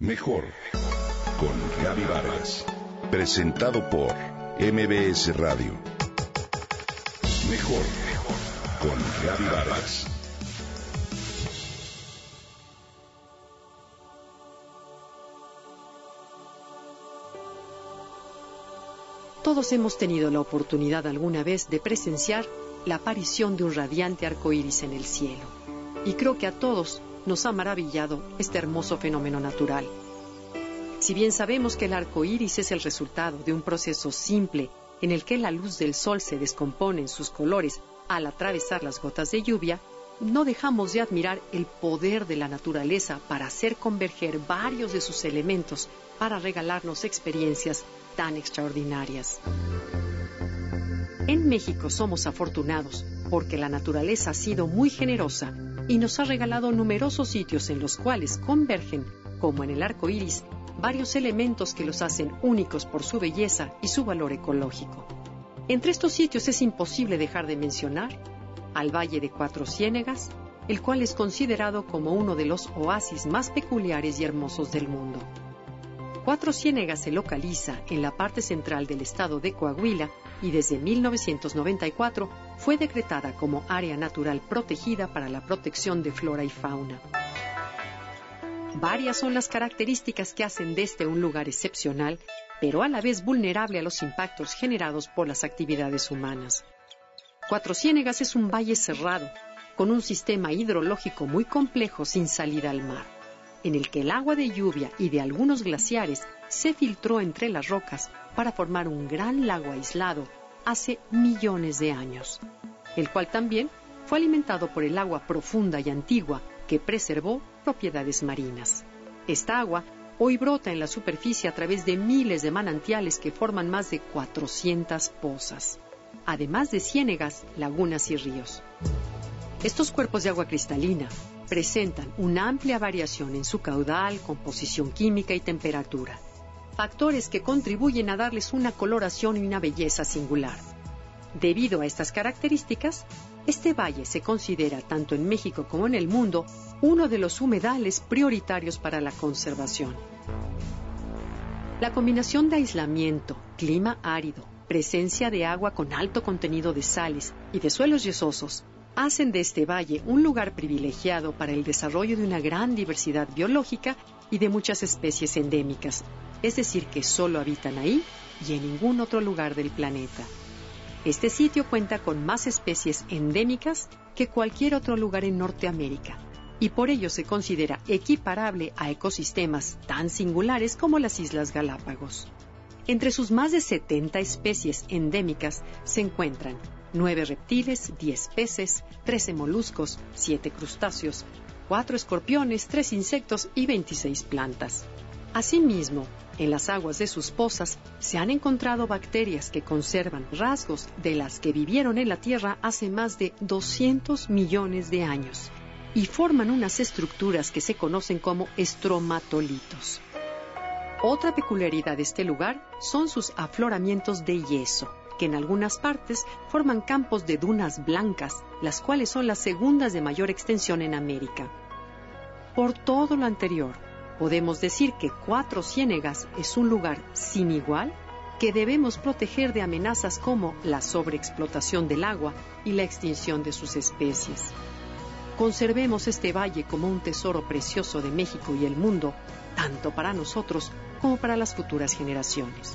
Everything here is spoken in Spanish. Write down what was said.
Mejor con Gaby Vargas. Presentado por MBS Radio. Mejor con Gaby Vargas. Todos hemos tenido la oportunidad alguna vez de presenciar la aparición de un radiante arco iris en el cielo. Y creo que a todos nos ha maravillado este hermoso fenómeno natural. Si bien sabemos que el arco iris es el resultado de un proceso simple en el que la luz del sol se descompone en sus colores al atravesar las gotas de lluvia, no dejamos de admirar el poder de la naturaleza para hacer converger varios de sus elementos para regalarnos experiencias tan extraordinarias. En México somos afortunados porque la naturaleza ha sido muy generosa y nos ha regalado numerosos sitios en los cuales convergen, como en el arco iris, varios elementos que los hacen únicos por su belleza y su valor ecológico. Entre estos sitios es imposible dejar de mencionar al Valle de Cuatro Ciénegas, el cual es considerado como uno de los oasis más peculiares y hermosos del mundo. Cuatro Ciénegas se localiza en la parte central del estado de Coahuila y desde 1994 fue decretada como área natural protegida para la protección de flora y fauna. Varias son las características que hacen de este un lugar excepcional, pero a la vez vulnerable a los impactos generados por las actividades humanas. Cuatro Ciénegas es un valle cerrado, con un sistema hidrológico muy complejo sin salida al mar, en el que el agua de lluvia y de algunos glaciares se filtró entre las rocas para formar un gran lago aislado hace millones de años, el cual también fue alimentado por el agua profunda y antigua que preservó propiedades marinas. Esta agua hoy brota en la superficie a través de miles de manantiales que forman más de 400 pozas, además de ciénegas, lagunas y ríos. Estos cuerpos de agua cristalina presentan una amplia variación en su caudal, composición química y temperatura, factores que contribuyen a darles una coloración y una belleza singular. Debido a estas características, este valle se considera tanto en México como en el mundo uno de los humedales prioritarios para la conservación. La combinación de aislamiento, clima árido, presencia de agua con alto contenido de sales y de suelos yesosos hacen de este valle un lugar privilegiado para el desarrollo de una gran diversidad biológica y de muchas especies endémicas, es decir, que solo habitan ahí y en ningún otro lugar del planeta. Este sitio cuenta con más especies endémicas que cualquier otro lugar en Norteamérica y por ello se considera equiparable a ecosistemas tan singulares como las Islas Galápagos. Entre sus más de 70 especies endémicas se encuentran 9 reptiles, 10 peces, 13 moluscos, 7 crustáceos, 4 escorpiones, 3 insectos y 26 plantas. Asimismo, en las aguas de sus pozas se han encontrado bacterias que conservan rasgos de las que vivieron en la Tierra hace más de 200 millones de años y forman unas estructuras que se conocen como estromatolitos. Otra peculiaridad de este lugar son sus afloramientos de yeso, que en algunas partes forman campos de dunas blancas, las cuales son las segundas de mayor extensión en América. Por todo lo anterior, Podemos decir que Cuatro Ciénegas es un lugar sin igual que debemos proteger de amenazas como la sobreexplotación del agua y la extinción de sus especies. Conservemos este valle como un tesoro precioso de México y el mundo, tanto para nosotros como para las futuras generaciones.